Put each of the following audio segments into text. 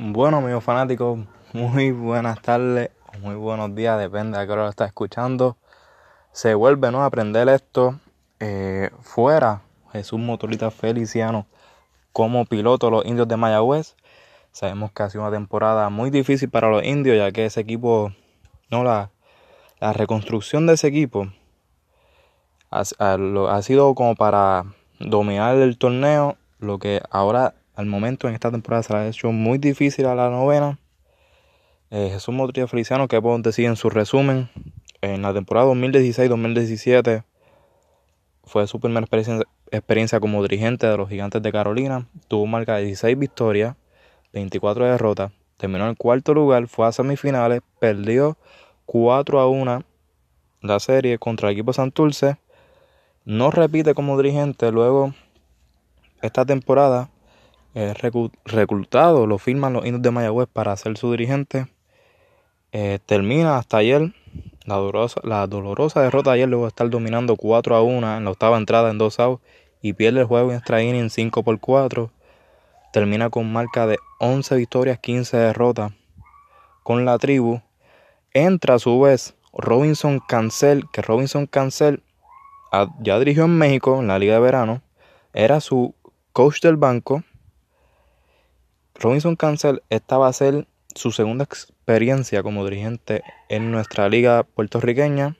Bueno, amigos fanáticos, muy buenas tardes muy buenos días, depende de qué hora lo estás escuchando. Se vuelve ¿no? a aprender esto eh, fuera. Jesús Motorita Feliciano como piloto de los indios de Mayagüez. Sabemos que ha sido una temporada muy difícil para los indios, ya que ese equipo, no la, reconstrucción de ese equipo ha sido como para dominar el torneo, lo que ahora al momento en esta temporada se le ha hecho muy difícil a la novena. Eh, Jesús Motrilla Feliciano, que podemos decir en su resumen, en la temporada 2016-2017 fue su primera experiencia, experiencia, como dirigente de los Gigantes de Carolina. Tuvo marca de 16 victorias, 24 derrotas. Terminó en cuarto lugar, fue a semifinales, perdió 4 a 1 la serie contra el equipo Santurce. No repite como dirigente luego esta temporada es reclutado, lo firman los indios de Mayagüez para ser su dirigente. Eh, termina hasta ayer la dolorosa, la dolorosa derrota ayer luego de estar dominando 4 a 1 en la octava entrada en dos outs y pierde el juego en extra inning 5 por 4. Termina con marca de 11 victorias, 15 derrotas con la tribu. Entra a su vez Robinson Cancel, que Robinson Cancel ya dirigió en México en la Liga de Verano. Era su coach del banco Robinson Cancel, esta va a ser su segunda experiencia como dirigente en nuestra liga puertorriqueña.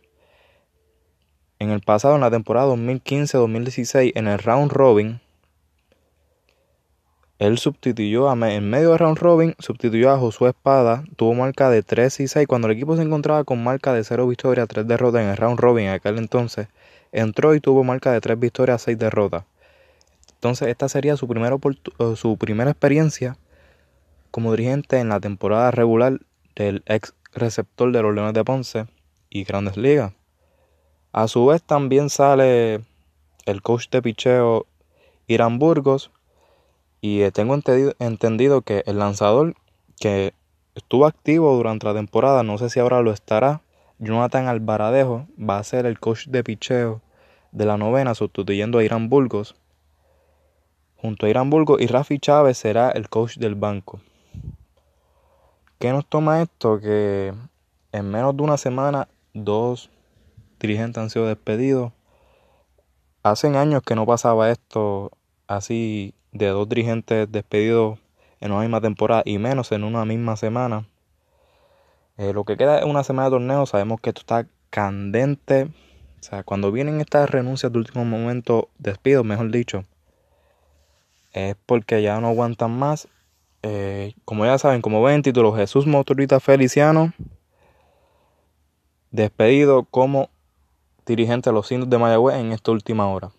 En el pasado, en la temporada 2015-2016, en el round robin, él sustituyó a, en medio del round robin, sustituyó a Josué Espada, tuvo marca de 3 y 6 cuando el equipo se encontraba con marca de 0 victorias, 3 derrotas en el round robin en aquel entonces. Entró y tuvo marca de 3 victorias, 6 derrotas. Entonces esta sería su primera, su primera experiencia como dirigente en la temporada regular del ex receptor de los Leones de Ponce y Grandes Ligas. A su vez también sale el coach de picheo Irán Burgos y eh, tengo entendido que el lanzador que estuvo activo durante la temporada, no sé si ahora lo estará, Jonathan Alvaradejo va a ser el coach de picheo de la novena sustituyendo a Irán Burgos. Junto a Irán Burgos y Rafi Chávez será el coach del banco. ¿Qué nos toma esto? Que en menos de una semana dos dirigentes han sido despedidos. Hace años que no pasaba esto así de dos dirigentes despedidos en una misma temporada y menos en una misma semana. Eh, lo que queda es una semana de torneo, sabemos que esto está candente. O sea, cuando vienen estas renuncias de último momento, despidos, mejor dicho, es porque ya no aguantan más eh, como ya saben, como ven título, Jesús Motorita Feliciano, despedido como dirigente de los indios de Mayagüez en esta última hora.